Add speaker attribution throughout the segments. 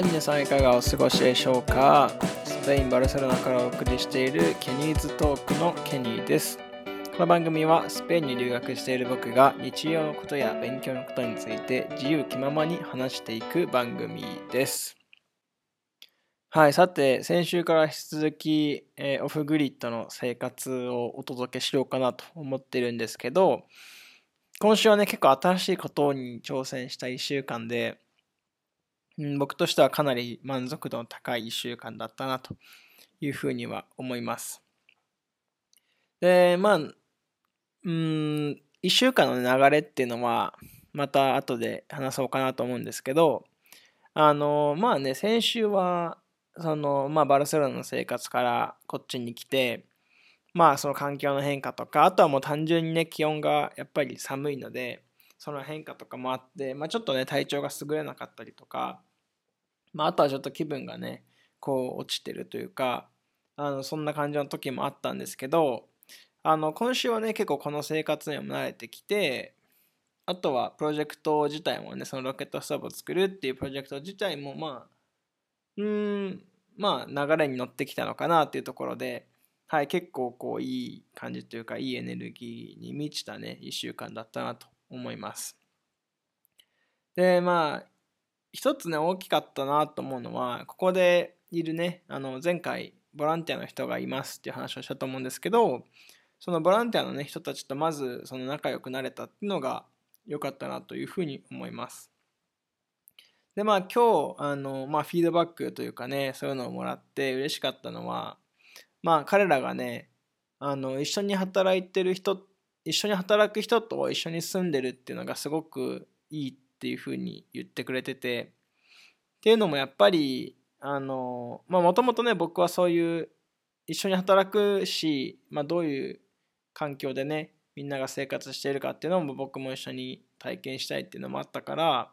Speaker 1: い、皆さんいかがお過ごしでしょうか？スペイン・バルセロナからお送りしているケニーズトークのケニーです。この番組はスペインに留学している僕が日常のことや勉強のことについて自由気ままに話していく番組です。はい、さて、先週から引き続き、えーオフグリッドの生活をお届けしようかなと思ってるんですけど、今週はね、結構新しいことに挑戦した1週間で、うん、僕としてはかなり満足度の高い1週間だったなというふうには思います。で、まあ、うん、1週間の流れっていうのは、また後で話そうかなと思うんですけど、あの、まあね、先週は、その、まあ、バルセロナの生活からこっちに来て、まあ、その環境の変化とか、あとはもう単純にね、気温がやっぱり寒いので、その変化とかもあって、まあ、ちょっとね、体調が優れなかったりとか、まあ、あとはちょっと気分がね、こう落ちてるというか、あの、そんな感じの時もあったんですけど、あの、今週はね、結構この生活にも慣れてきて、あとはプロジェクト自体もね、そのロケットストーブを作るっていうプロジェクト自体も、まあ、うん、まあ、流れに乗ってきたのかなっていうところで、はい、結構こう、いい感じというか、いいエネルギーに満ちたね、一週間だったなと思います。で、まあ、一つね、大きかったなと思うのは、ここでいるね、あの、前回、ボランティアの人がいますっていう話をしたと思うんですけど、そのボランティアのね、人たちとまず、その仲良くなれたっていうのが良かったなというふうに思います。で、まあ今日、あの、まあフィードバックというかね、そういうのをもらって嬉しかったのは、まあ彼らがね、あの、一緒に働いてる人、一緒に働く人と一緒に住んでるっていうのがすごくいいってていうふうに言ってくれてて、っていうのもやっぱり、あの、まあもともとね、僕はそういう一緒に働くし、まあどういう環境でね、みんなが生活しているかっていうのも僕も一緒に体験したいっていうのもあったから、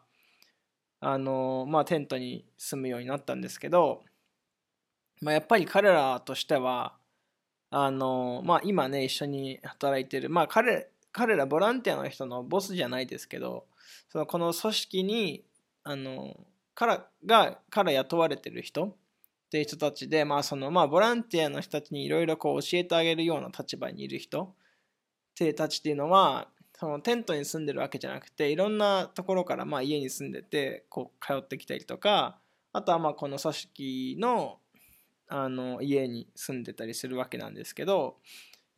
Speaker 1: あのまあテントに住むようになったんですけど、まあ、やっぱり彼らとしてはあのまあ今ね一緒に働いてるまあ彼彼らボランティアの人のボスじゃないですけどそのこの組織にあのからがから雇われてる人っていう人たちでまあそのまあボランティアの人たちにいろいろ教えてあげるような立場にいる人ってたちっていうのはそのテントに住んでるわけじゃなくていろんなところからまあ家に住んでてこう通ってきたりとかあとはまあこの組織のあの家に住んでたりするわけなんですけど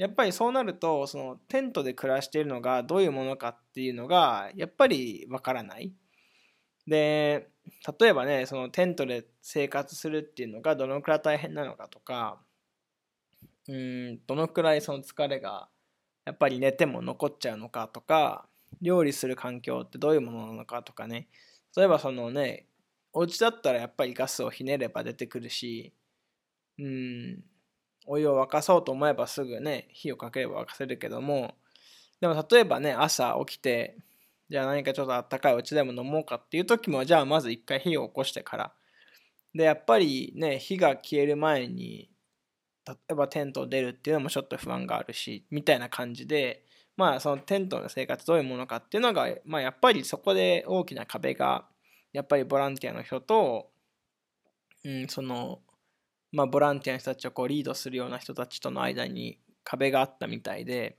Speaker 1: やっぱりそうなるとそのテントで暮らしているのがどういうものかっていうのがやっぱりわからない。で例えばねそのテントで生活するっていうのがどのくらい大変なのかとかうんどのくらいその疲れがやっぱり寝ても残っちゃうのかとか料理する環境ってどういうものなのかとかね例えばそのねお家だったらやっぱりガスをひねれば出てくるしうんお湯を沸かそうと思えばすぐね火をかければ沸かせるけどもでも例えばね朝起きてじゃあ何かちょっとあったかいお茶でも飲もうかっていう時もじゃあまず一回火を起こしてから。でやっぱりね火が消える前に例えばテントを出るっていうのもちょっと不安があるしみたいな感じでまあそのテントの生活どういうものかっていうのが、まあ、やっぱりそこで大きな壁がやっぱりボランティアの人と、うん、そのまあボランティアの人たちをこうリードするような人たちとの間に壁があったみたいで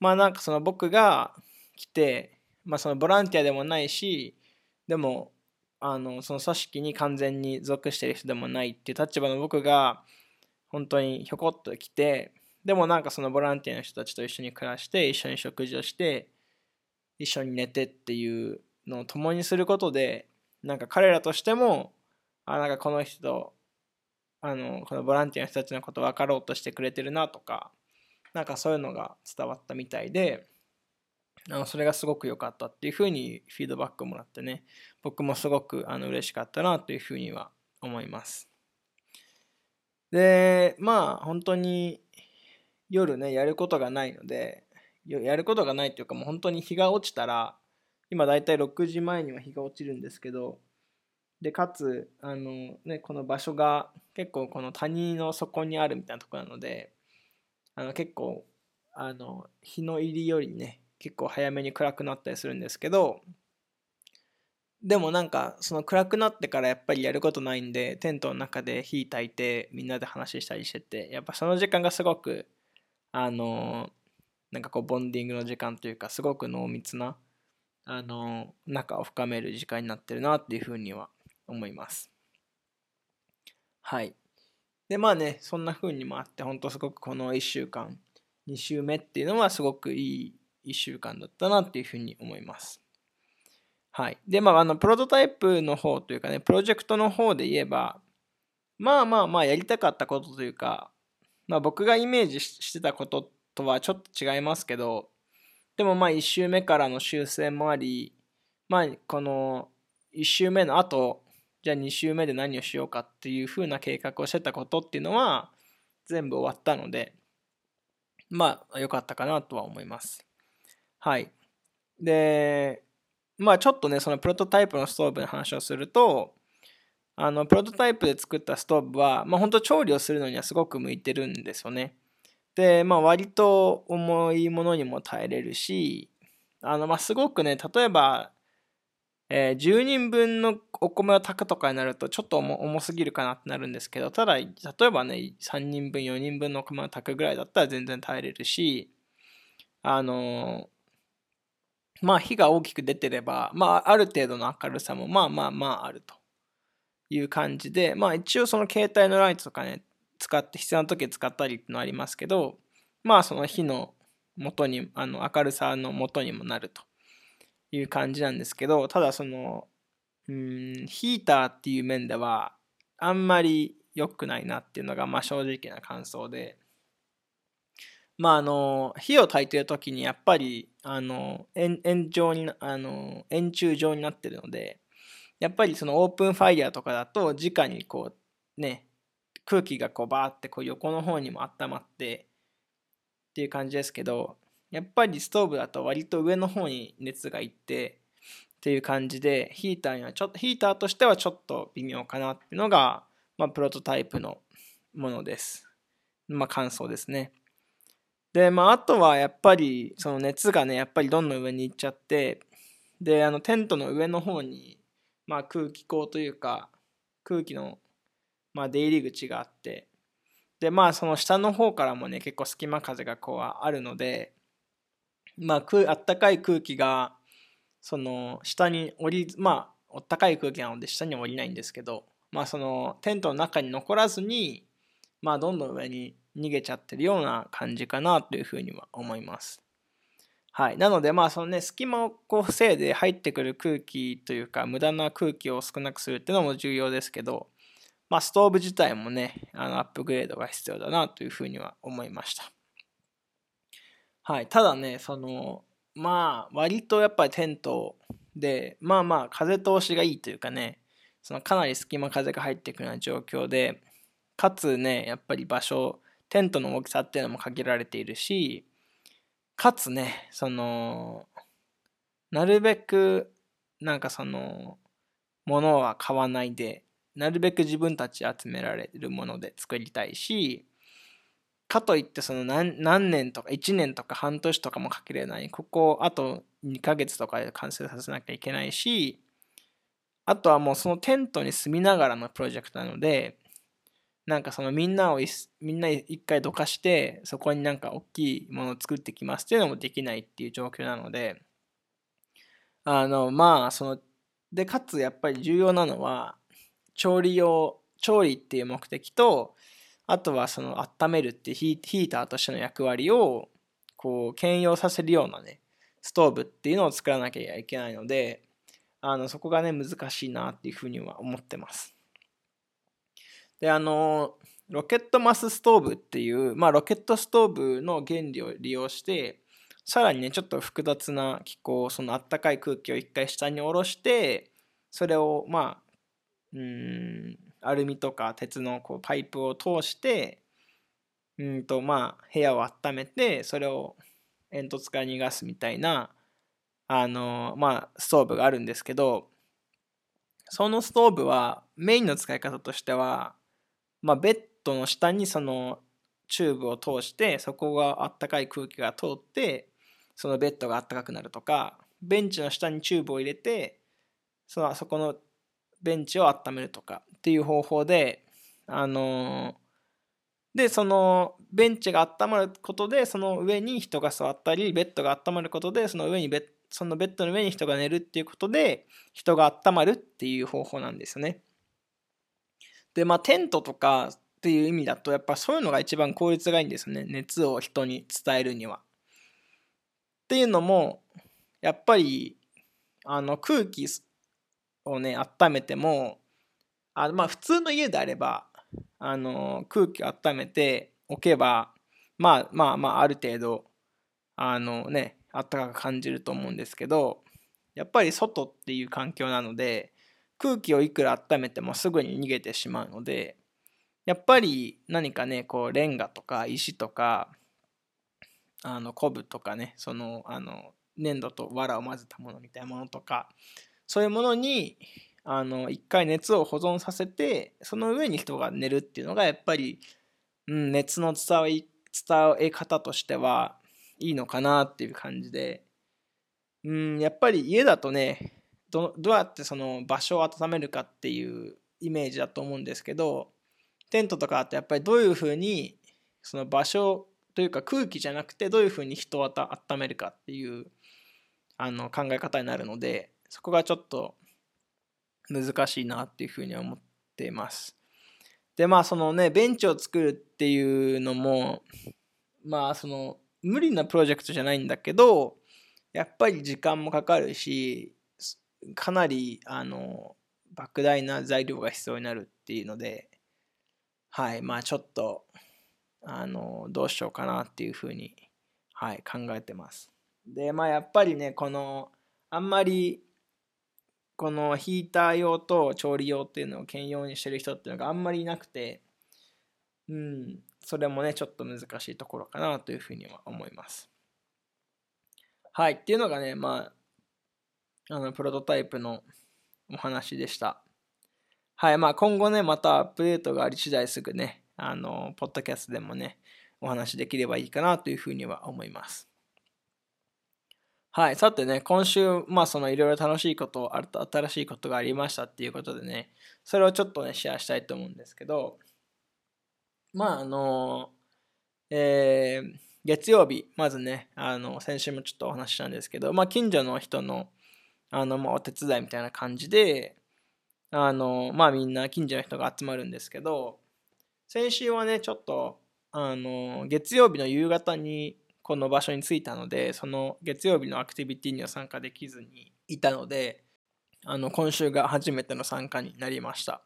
Speaker 1: まあなんかその僕が来て、まあ、そのボランティアでもないしでもあのその組織に完全に属してる人でもないっていう立場の僕が本当にひょこっと来てでもなんかそのボランティアの人たちと一緒に暮らして一緒に食事をして一緒に寝てっていうのを共にすることでなんか彼らとしてもあなんかこの人あのこのボランティアの人たちのこと分かろうとしてくれてるなとかなんかそういうのが伝わったみたいであのそれがすごく良かったっていうふうにフィードバックもらってね僕もすごくあの嬉しかったなというふうには思います。でまあ本当に夜ねやることがないのでやることがないっていうかもう本当に日が落ちたら今だいたい6時前には日が落ちるんですけどでかつあの、ね、この場所が結構この谷の底にあるみたいなとこなのであの結構あの日の入りよりね結構早めに暗くなったりするんですけどでもなんかその暗くなってからやっぱりやることないんでテントの中で火焚いてみんなで話したりしててやっぱその時間がすごくあのなんかこうボンディングの時間というかすごく濃密なあの仲を深める時間になってるなっていうふうには思います。はい。でまあねそんな風にもあって本当すごくこの1週間2週目っていうのはすごくいい1週間だったなっていうふうに思います。はい。で、まあ、あの、プロトタイプの方というかね、プロジェクトの方で言えば、まあまあまあ、やりたかったことというか、まあ僕がイメージしてたこととはちょっと違いますけど、でもまあ1周目からの修正もあり、まあこの1周目の後、じゃあ2周目で何をしようかっていう風な計画をしてたことっていうのは全部終わったので、まあ良かったかなとは思います。はい。で、まあちょっとね、そのプロトタイプのストーブの話をすると、あの、プロトタイプで作ったストーブは、まあ本当調理をするのにはすごく向いてるんですよね。で、まあ割と重いものにも耐えれるし、あの、まあすごくね、例えば、えー、10人分のお米を炊くとかになるとちょっと重すぎるかなってなるんですけど、ただ、例えばね、3人分、4人分のお米を炊くぐらいだったら全然耐えれるし、あのまあ火が大きく出てれば、まあある程度の明るさもまあまあまああるという感じで、まあ一応その携帯のライトとかね、使って必要な時使ったりってのありますけど、まあその火の元に、あの明るさの元にもなると。いう感じなんですけど、ただその、うん、ヒーターっていう面ではあんまり良くないなっていうのがまあ正直な感想で、まああの火を焚いてる時にやっぱりあの円円状にあの円柱状になってるのでやっぱりそのオープンファイヤーとかだと直にこうね空気がこうバーってこう横の方にも温まってっていう感じですけどやっぱりストーブだと割と上の方に熱がいってっていう感じでヒーターにはちょっとヒーターとしてはちょっと微妙かなっていうのが、まあ、プロトタイプのものです。まあ感想ですね。で、まあ、あとはやっぱり、その熱がね、やっぱりどんどん上に行っちゃって、で、あの、テントの上の方に、まあ、空気口というか、空気の、まあ、出入り口があって、で、まあ、その下の方からもね、結構隙間風がこうあるので、まあ、あったかい空気が、その、下に降り、まあ、あったかい空気なので下に降りないんですけど、まあ、その、テントの中に残らずに、まあ、どんどん上に逃げちゃってるような感じかなというふうには思います。はい。なので、まあ、そのね、隙間をこう防いで入ってくる空気というか、無駄な空気を少なくするっていうのも重要ですけど、まあ、ストーブ自体もね、あのアップグレードが必要だなというふうには思いました。はい。ただね、その、まあ、割とやっぱりテントで、まあまあ、風通しがいいというかね、そのかなり隙間風が入ってくるような状況で、かつね、やっぱり場所、テントの大きさっていうのも限られているし、かつね、その、なるべく、なんかその、ものは買わないで、なるべく自分たち集められるもので作りたいし、かといってその何何年とか1年とか半年とかもかけれない。ここあと2ヶ月とかで完成させなきゃいけないし、あとはもうそのテントに住みながらのプロジェクトなので、なんかそのみんなをみんな一回どかしてそこになんか大きいものを作ってきますっていうのもできないっていう状況なのであのまあそのでかつやっぱり重要なのは調理用調理っていう目的とあとはその温めるってヒーターとしての役割をこう兼用させるようなねストーブっていうのを作らなきゃいけないのであのそこがね難しいなっていうふうには思ってます。で、あの、ロケットマスストーブっていう、まあ、ロケットストーブの原理を利用して、さらにね、ちょっと複雑な気候、そのあったかい空気を一回下に下ろして、それを、まあ、うん、アルミとか鉄のこうパイプを通して、うんと、まあ、部屋を温めて、それを煙突から逃がすみたいな、あの、まあ、ストーブがあるんですけど、そのストーブはメインの使い方としては、まあ、ベッドの下にそのチューブを通してそこがあったかい空気が通ってそのベッドがあったかくなるとかベンチの下にチューブを入れてそのそこのベンチを温めるとかっていう方法であのでそのベンチが温まることでその上に人が座ったりベッドが温まることでその上にベそのベッドの上に人が寝るっていうことで人が温まるっていう方法なんですよね。でまあテントとかっていう意味だとやっぱそういうのが一番効率がいいんですよね熱を人に伝えるには。っていうのもやっぱりあの空気をね温めてもあまあ普通の家であればあの空気を温めておけばまあまあまあある程度あのね暖かく感じると思うんですけどやっぱり外っていう環境なので空気をいくら温めてもすぐに逃げてしまうのでやっぱり何かねこうレンガとか石とかあの昆布とかねそのあの粘土と藁を混ぜたものみたいなものとかそういうものにあの一回熱を保存させてその上に人が寝るっていうのがやっぱり、うん、熱の伝わり伝え方としてはいいのかなっていう感じで、うん、やっぱり家だとねどどうやってその場所を温めるかっていうイメージだと思うんですけどテントとかってやっぱりどういうふうにその場所というか空気じゃなくてどういうふうに人を温めるかっていうあの考え方になるのでそこがちょっと難しいなっていうふうに思っています。でまあそのねベンチを作るっていうのもまあその無理なプロジェクトじゃないんだけどやっぱり時間もかかるしかなりあの莫大な材料が必要になるっていうのではいまあちょっとあのどうしようかなっていうふうに、はい、考えてます。でまあやっぱりねこのあんまりこのヒーター用と調理用っていうのを兼用にしてる人っていうのがあんまりいなくて、うん、それもね、ちょっと難しいところかなというふうには思います。はい、っていうのがね、まあ、あの、プロトタイプのお話でした。はい、まあ今後ね、またアップデートがあり次第すぐね、あの、ポッドキャストでもね、お話できればいいかなというふうには思います。はい。さてね、今週、まあそのいろいろ楽しいこと、新しいことがありましたっていうことでね、それをちょっとね、シェアしたいと思うんですけど、まああの、えー、月曜日、まずね、あの、先週もちょっとお話ししたんですけど、まあ近所の人の、あの、まあお手伝いみたいな感じで、あの、まあみんな近所の人が集まるんですけど、先週はね、ちょっと、あの、月曜日の夕方にこの場所に着いたのでその月曜日のアクティビティには参加できずにいたのであの今週が初めての参加になりました。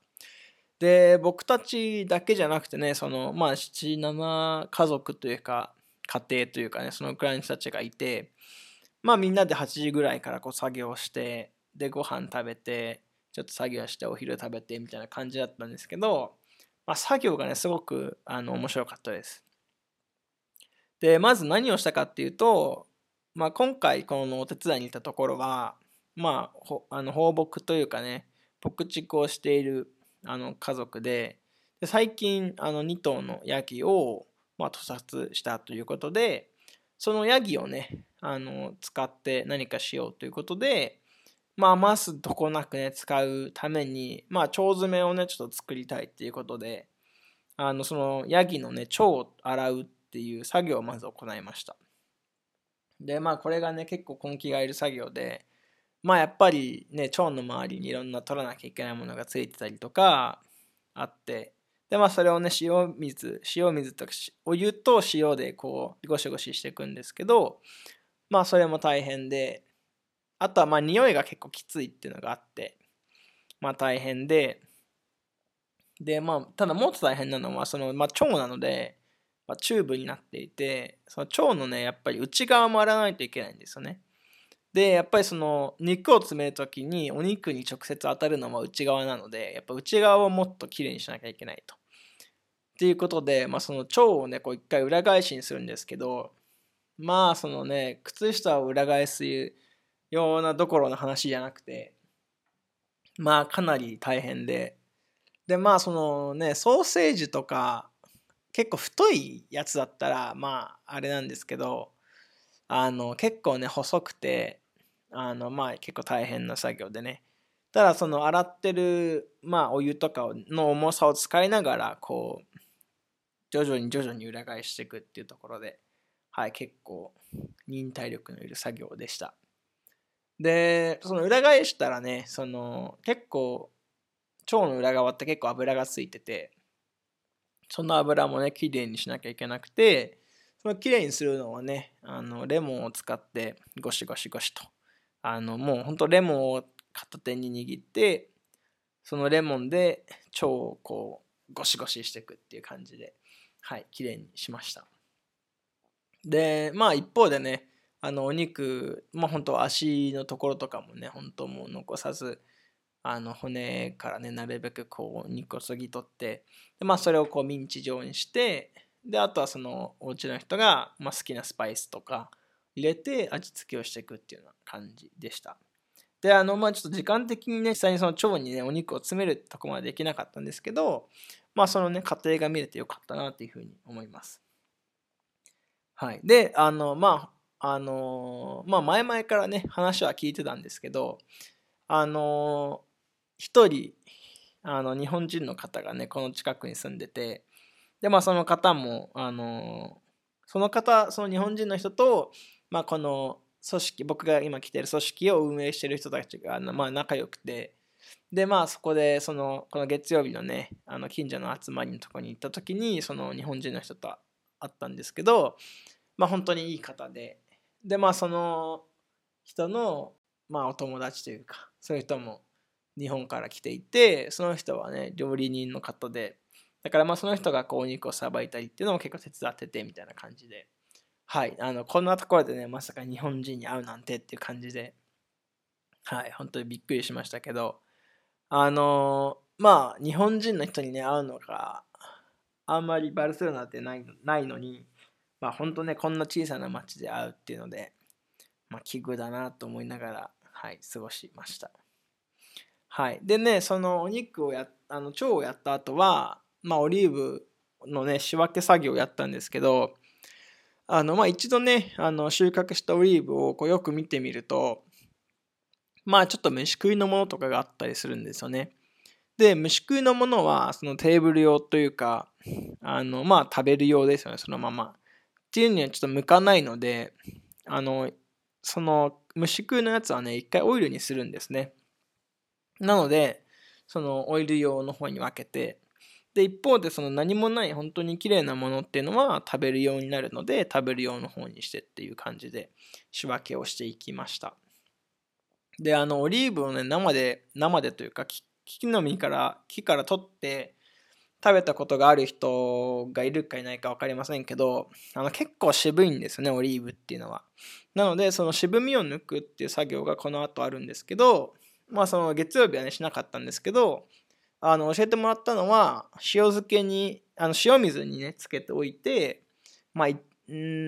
Speaker 1: で僕たちだけじゃなくてねそのまあ77家族というか家庭というかねそのくらいの人たちがいてまあみんなで8時ぐらいからこう作業してでご飯食べてちょっと作業してお昼食べてみたいな感じだったんですけど、まあ、作業がねすごくあの面白かったです。で、まず何をしたかっていうと、まあ、今回このお手伝いに行ったところは、まあ、あの放牧というかね、牧畜をしているあの家族で、で最近あの2頭のヤギを、まあ、屠殺したということで、そのヤギをね、あの使って何かしようということで、まあ、余すとこなくね、使うために、まあ、腸詰めをね、ちょっと作りたいっていうことで、あの、そのヤギのね、腸を洗うっっていう作業をまず行いました。で、まあこれがね、結構根気がいる作業で、まあやっぱりね、腸の周りにいろんな取らなきゃいけないものがついてたりとかあって、で、まあそれをね、塩水、塩水とか、お湯と塩でこう、ゴシゴシしていくんですけど、まあそれも大変で、あとはまあ匂いが結構きついっていうのがあって、まあ大変で、で、まあ、ただもっと大変なのは、その、まあ腸なので、まあ、チューブになっていてその腸のねやっぱり内側も洗わないといけないんですよねでやっぱりその肉を詰める時にお肉に直接当たるのは内側なのでやっぱ内側をもっときれいにしなきゃいけないと。っていうことで、まあ、その腸をねこう一回裏返しにするんですけどまあそのね靴下を裏返すようなどころの話じゃなくてまあかなり大変ででまあそのねソーセージとか結構太いやつだったらまああれなんですけどあの結構ね細くてあのまあ結構大変な作業でねただその洗ってる、まあ、お湯とかの重さを使いながらこう徐々に徐々に裏返していくっていうところで、はい、結構忍耐力のいる作業でした。で、その裏返したらね、その結構腸の裏側って結構油がついてて、その油もね、きれいにしなきゃいけなくて、そのきれいにするのはね、あのレモンを使ってゴシゴシゴシと、あのもうほんとレモンを片手に握って、そのレモンで腸をこうゴシゴシしていくっていう感じで、はい、きれいにしました。で、まあ一方でね、あのお肉、まあ本当足のところとかもね、本当もう残さず、あの骨からね、なるべくこう肉をそぎ取って、でまあそれをこうミンチ状にして、で、あとはそのお家の人が、まあ、好きなスパイスとか入れて味付けをしていくっていうような感じでした。で、あの、まあちょっと時間的にね、実際にその腸にね、お肉を詰めるとこまでできなかったんですけど、まあそのね、過程が見れてよかったなっていうふうに思います。はい。で、あの、まあ、あの、まあ前々からね、話は聞いてたんですけど、あの、一人、あの、日本人の方がね、この近くに住んでて、で、まあその方も、あの、その方、その日本人の人と、まあこの組織、僕が今来てる組織を運営してる人たちが、まあ仲良くて、でまあそこでそのこの月曜日のねあの近所の集まりのとこに行った時にその日本人の人と会ったんですけどまあ本当にいい方ででまあその人のまあお友達というかそういう人も日本から来ていてその人はね料理人の方でだからまあその人がこうお肉をさばいたりっていうのも結構手伝っててみたいな感じで。はいあのこんなところでねまさか日本人に会うなんてっていう感じで。はい本当にびっくりしましたけど。あのまあ日本人の人にね会うのがあんまりバルセロナってないないのにまあ本当ねこんな小さな町で会うっていうのでまあ奇遇だなと思いながらはい過ごしました。はいでねそのお肉をやあの腸をやった後はまあオリーブのね仕分け作業をやったんですけどあのまあ一度ねあの収穫したオリーブをこうよく見てみるとまあちょっと虫食いのものとかがあったりするんですよね。で、虫食いのものはそのテーブル用というか、あの、まあ食べる用ですよね、そのまま。っていうにはちょっと向かないので、あの、その虫食いのやつはね、一回オイルにするんですね。なので、そのオイル用の方に分けて、で、一方でその何もない本当に綺麗なものっていうのは食べる用になるので、食べる用の方にしてっていう感じで仕分けをしていきました。で、あの、オリーブをね、生で、生でというか、木の実から、木から取って食べたことがある人がいるかいないか分かりませんけど、あの、結構渋いんですよね、オリーブっていうのは。なので、その渋みを抜くっていう作業がこの後あるんですけど、まあ、その月曜日はね、しなかったんですけど、あの、教えてもらったのは、塩漬けに、あの、塩水にね、つけておいて、まあ、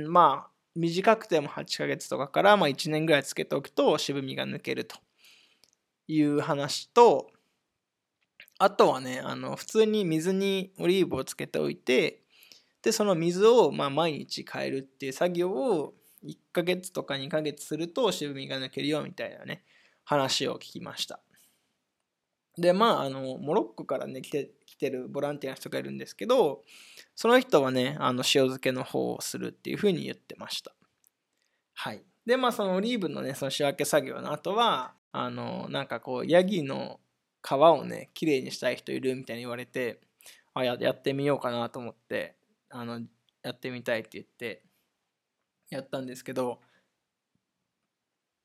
Speaker 1: まあ、短くても8ヶ月とかからまあ1年ぐらいつけておくと渋みが抜けるという話とあとはねあの普通に水にオリーブをつけておいてでその水をまあ毎日変えるっていう作業を1ヶ月とか2ヶ月すると渋みが抜けるよみたいなね話を聞きました。でまああのモロッコからね来て来てるボランティアの人がいるんですけどその人はねあの塩漬けの方をするっていうふうに言ってました。はい。でまあそのオリーブのねその仕分け作業の後はあのなんかこうヤギの皮をねきれいにしたい人いるみたいに言われてあややってみようかなと思ってあのやってみたいって言ってやったんですけど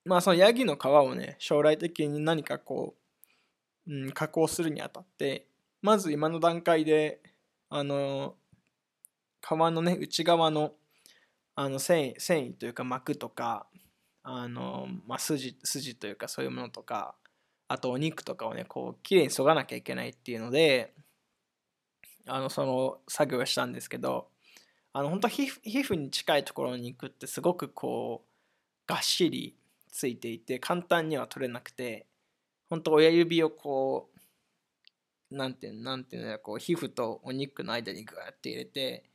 Speaker 1: まあそのヤギの皮をね将来的に何かこううん、加工するにあたってまず今の段階であの皮のね内側のあの繊維繊維というか膜とかあの、まあ、筋筋というかそういうものとかあとお肉とかをねこうきれいにそがなきゃいけないっていうのであのその作業をしたんですけどあの本当皮膚皮膚に近いところの肉ってすごくこうがっしりついていて簡単には取れなくて本当親指をこうなんてなんていうのこう皮膚とお肉の間にグーって入れて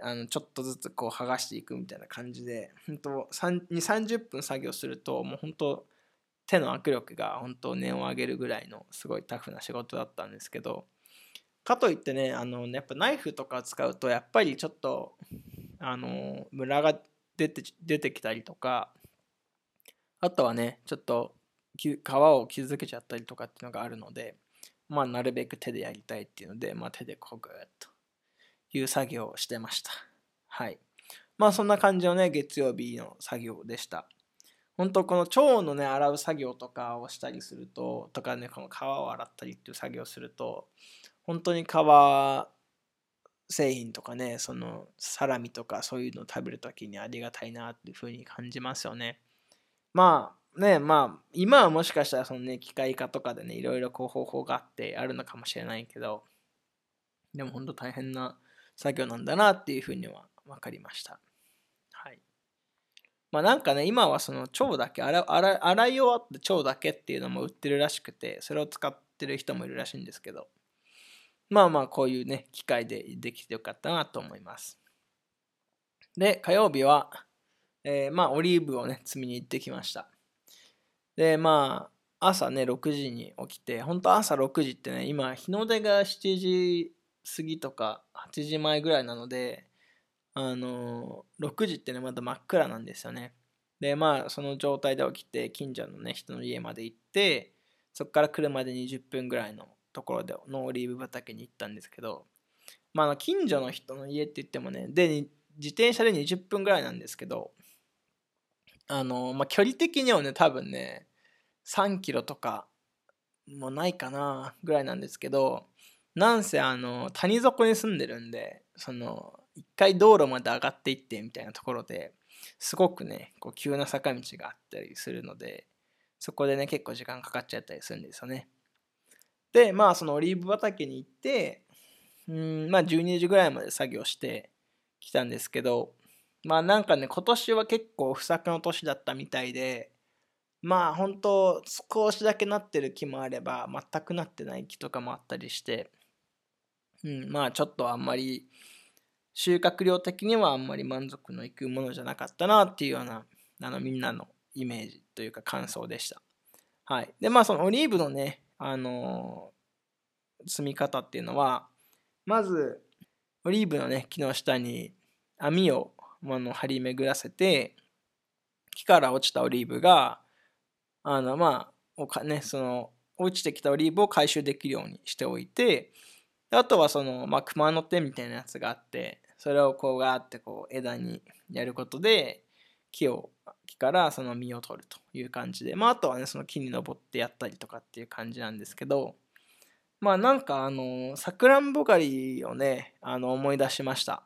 Speaker 1: あのちょっとずつこう剥がしていくみたいな感じで本当2 3 0分作業するともう本当手の握力が本当念を上げるぐらいのすごいタフな仕事だったんですけどかといってねあのやっぱナイフとか使うとやっぱりちょっとあのムラが出て出てきたりとかあとはねちょっと皮を傷つけちゃったりとかっていうのがあるのでまあなるべく手でやりたいっていうので、まあ、手でこうぐという作業をしてました。はい。まあそんな感じのね月曜日の作業でした。本当この腸のね洗う作業とかをしたりするととかねこの皮を洗ったりっていう作業をすると本当に皮製品とかねそのサラミとかそういうのを食べるときにありがたいなっていうふうに感じますよね。まあねまあ今はもしかしたらそのね機械化とかでねいろいろこう方法があってあるのかもしれないけどでも本当大変な作業なんだなっていうふうには分かりましたはいまあなんかね、今はその腸だけ洗、洗洗い終わった腸だけっていうのも売ってるらしくて、それを使ってる人もいるらしいんですけど、まあまあこういうね、機会でできてよかったなと思います。で、火曜日は、えー、まあオリーブをね、積みに行ってきました。で、まあ朝ね、6時に起きて、本当朝6時ってね、今日の出が7時過ぎとか8時前ぐらいなので、あの6時ってねまだ真っ暗なんですよねでまあその状態で起きて近所のね人の家まで行ってそこから車で20分ぐらいのところでのオリーブ畑に行ったんですけどまあ近所の人の家って言ってもねで自転車で20分ぐらいなんですけどあのまあ距離的にはね多分ね3キロとかもないかなぐらいなんですけどなんせあの谷底に住んでるんでその一回道路まで上がっていってみたいなところですごくねこう急な坂道があったりするのでそこでね結構時間かかっちゃったりするんですよね。でまあそのオリーブ畑に行ってうんまあ12時ぐらいまで作業してきたんですけどまあなんかね今年は結構不作の年だったみたいでまあ本当少しだけなってる木もあれば全くなってない木とかもあったりしてうんまあちょっとあんまり収穫量的にはあんまり満足のいくものじゃなかったなっていうようなあのみんなのイメージというか感想でした。はい。で、まあそのオリーブのね、あのー、積み方っていうのは、まずオリーブのね、木の下に網をあの張り巡らせて、木から落ちたオリーブが、あのまあ、おかね、その落ちてきたオリーブを回収できるようにしておいて、あとはその、まあ、熊の手みたいなやつがあって、それをこうガーってこう枝にやることで木を木からその実を取るという感じでまああとはねその木に登ってやったりとかっていう感じなんですけどまあなんかあのさくらんぼ狩りをねあの思い出しました。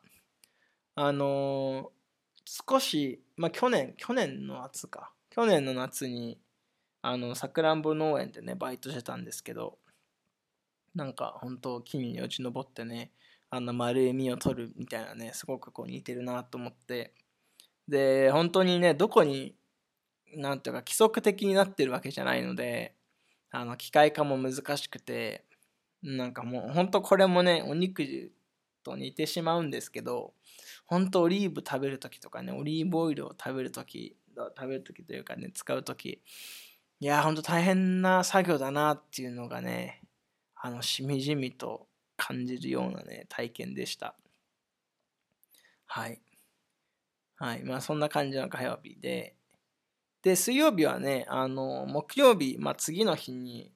Speaker 1: あの少しまあ去年去年の夏か。去年の夏にあのさくらんぼ農園でねバイトしてたんですけどなんか本当木に落ち登ってねあの丸い実を取るみたいなねすごくこう似てるなと思って。で本当にねどこに何ていうか規則的になってるわけじゃないのであの機械化も難しくてなんかもう本当これもねお肉と似てしまうんですけど本当オリーブ食べる時とかねオリーブオイルを食べる時食べる時というかね使う時いやほんと大変な作業だなっていうのがねあのしみじみと感じるようなね、体験でした。はい。はい。まあそんな感じの火曜日で、で、水曜日はね、あの、木曜日、まあ次の日に、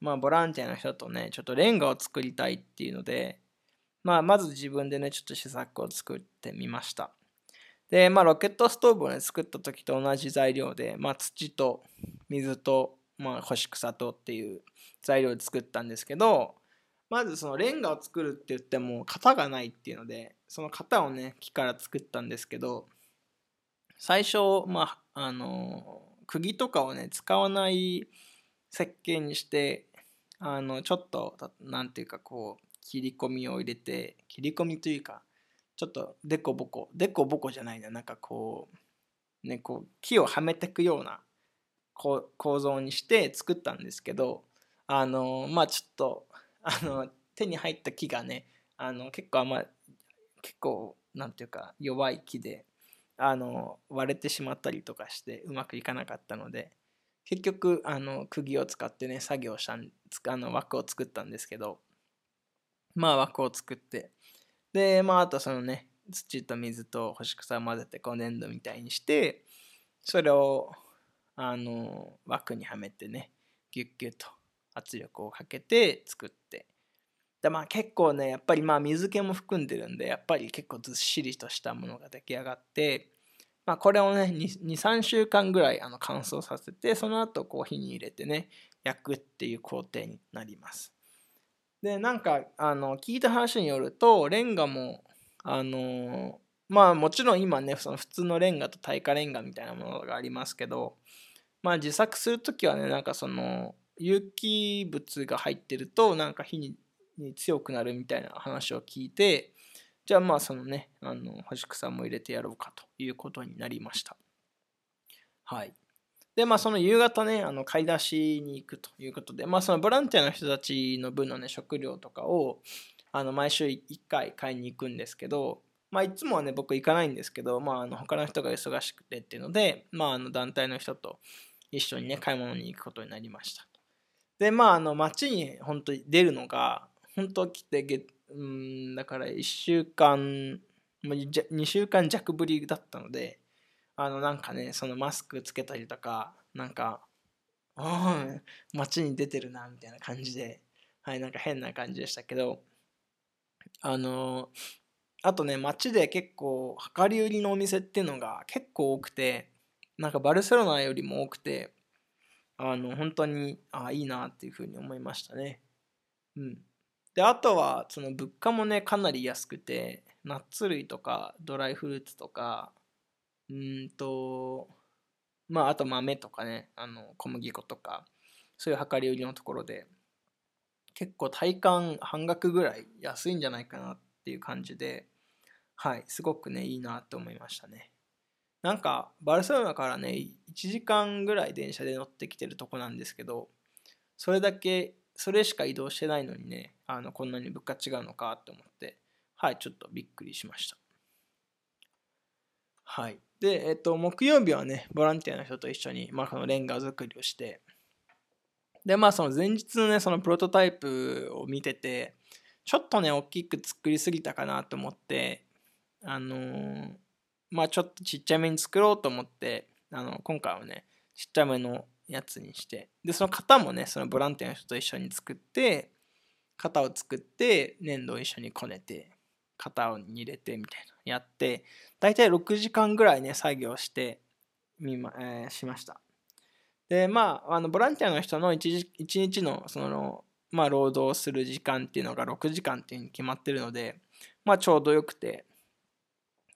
Speaker 1: まあボランティアの人とね、ちょっとレンガを作りたいっていうので、まあまず自分でね、ちょっと試作を作ってみました。で、まあロケットストーブをね、作った時と同じ材料で、まあ土と水と、まあ干し草とっていう材料で作ったんですけど、まずそのレンガを作るって言っても型がないっていうのでその型をね木から作ったんですけど最初まああの釘とかをね使わない設計にしてあのちょっと何ていうかこう切り込みを入れて切り込みというかちょっとデコボコデコボコじゃないななんかこうねこう木をはめてくような構造にして作ったんですけどあのまあちょっとあの手に入った木がねあの結構あんま結構なんていうか弱い木であの割れてしまったりとかしてうまくいかなかったので結局あの釘を使ってね作業したあの枠を作ったんですけどまあ枠を作って。でまああとそのね土と水と干し草を混ぜてこう粘土みたいにしてそれをあの枠にはめてねギュッギュッと圧力をかけて作って。でまあ結構ねやっぱりまあ水気も含んでるんでやっぱり結構ずっしりとしたものが出来上がってまあこれをね23週間ぐらいあの乾燥させてその後こう火に入れてね焼くっていう工程になります。でなんかあの聞いた話によるとレンガもあのまあもちろん今ねその普通のレンガと耐火レンガみたいなものがありますけどまあ自作する時はねなんかその有機物が入ってるとなんか火に強くなるみたいな話を聞いてじゃあまあそのねあの干し草も入れてやろうかということになりました。はい。でまあその夕方ねあの買い出しに行くということでまあそのボランティアの人たちの分のね食料とかをあの毎週1回買いに行くんですけどまあいつもはね僕行かないんですけどまああの他の人が忙しくてっていうのでまああの団体の人と一緒にね買い物に行くことになりました。でまああの街に本当に出るのが本当来てげうんだから1週間2週間弱ぶりだったのであのなんかねそのマスクつけたりとかなんか街に出てるなみたいな感じではいなんか変な感じでしたけどあのあとね街で結構量り売りのお店っていうのが結構多くてなんかバルセロナよりも多くてあの本当にあいいなっていうふうに思いましたね。うん。であとはその物価もねかなり安くてナッツ類とかドライフルーツとかうんとまああと豆とかねあの小麦粉とかそういう量り売りのところで結構体感半額ぐらい安いんじゃないかなっていう感じではいすごくねいいなって思いましたね。なんかバルセロナからね1時間ぐらい電車で乗ってきてるとこなんですけどそれだけそれしか移動してないのにねあのこんなに物価違うのかって思ってはいちょっとびっくりしました。はい。でえっと木曜日はねボランティアの人と一緒に、まあ、このレンガ作りをしてでまあその前日のねそのプロトタイプを見ててちょっとね大きく作りすぎたかなと思ってあのー、まあちょっとちっちゃめに作ろうと思ってあの今回はねちっちゃめのやつにしてでその型もねそのボランティアの人と一緒に作って型を作って粘土を一緒にこねて型を入れてみたいな。やって大体6時間ぐらいね作業してみま、えー、しました。でまああのボランティアの人の 1, 1日のそのまあ労働する時間っていうのが6時間っていうに決まってるのでまあちょうどよくて。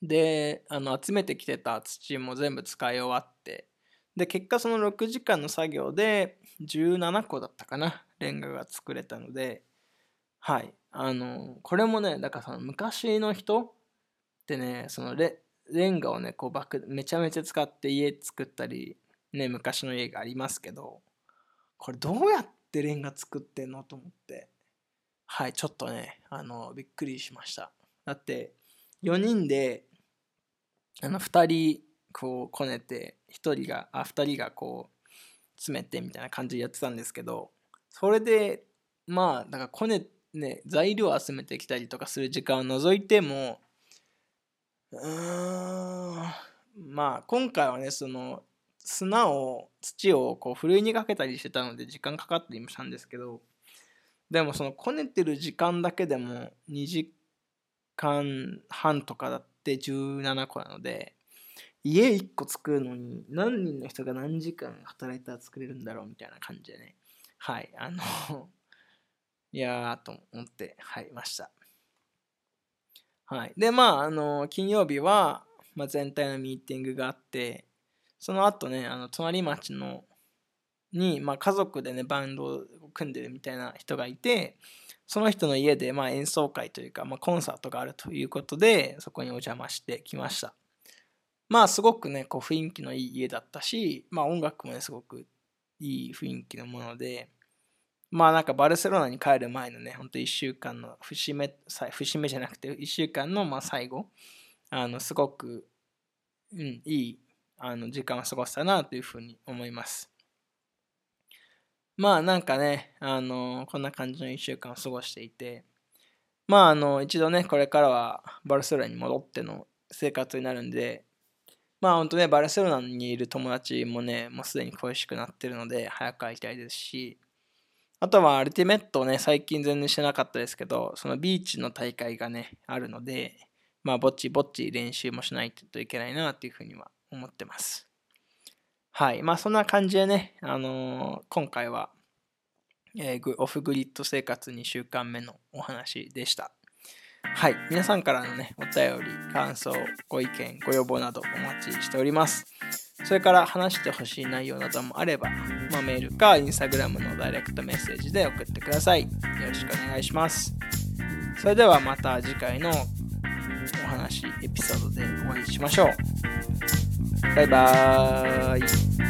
Speaker 1: であの集めてきてた土も全部使い終わって。で結果その6時間の作業で17個だったかなレンガが作れたので。はい。あのこれもねだからその昔の人ってねそのレレンガをねこうバクめちゃめちゃ使って家作ったりね昔の家がありますけどこれどうやってレンガ作ってんのと思って。はいちょっとねあのびっくりしました。だって4人であの2人こうこねて1人があ2人がこう詰めてみたいな感じでやってたんですけどそれでまあだからこねてね材料を集めてきたりとかする時間を除いてもうーんまあ今回はねその砂を土をこうふるいにかけたりしてたので時間かかったりもしたんですけどでもそのこねてる時間だけでも2時間半とかだって17個なので家1個作るのに何人の人が何時間働いたら作れるんだろうみたいな感じでね。はいあのいやーと思って入りました。はい。でまああの金曜日は、まあ、全体のミーティングがあってその後ねあの隣町のに、まあ、家族でねバンドを組んでるみたいな人がいてその人の家で、まあ、演奏会というか、まあ、コンサートがあるということでそこにお邪魔してきました。まあすごくねこう雰囲気のいい家だったし、まあ、音楽もねすごくいい雰囲気のものでまあなんかバルセロナに帰る前のねほんと1週間の節目節目じゃなくて1週間のまあ最後あのすごく、うん、いいあの時間を過ごしたなというふうに思います。まあなんかね、あのこんな感じの1週間を過ごしていて、まああの、一度ね、これからはバルセロナに戻っての生活になるんで、まあ本当ね、バルセロナにいる友達もね、もうすでに恋しくなってるので、早く会いたいですし、あとはアルティメットをね、最近全然してなかったですけど、そのビーチの大会がね、あるので、まあぼっちぼっち練習もしないといけないなっていうふうには思ってます。はい。まあそんな感じでね、あのー、今回は、えー、オフグリッド生活2週間目のお話でした。はい。皆さんからのね、お便り、感想、ご意見、ご要望などお待ちしております。それから話してほしい内容などもあれば、まあ、メールか Instagram のダイレクトメッセージで送ってください。よろしくお願いします。それではまた次回のお話、エピソードでお会いしましょう。バイバーイ。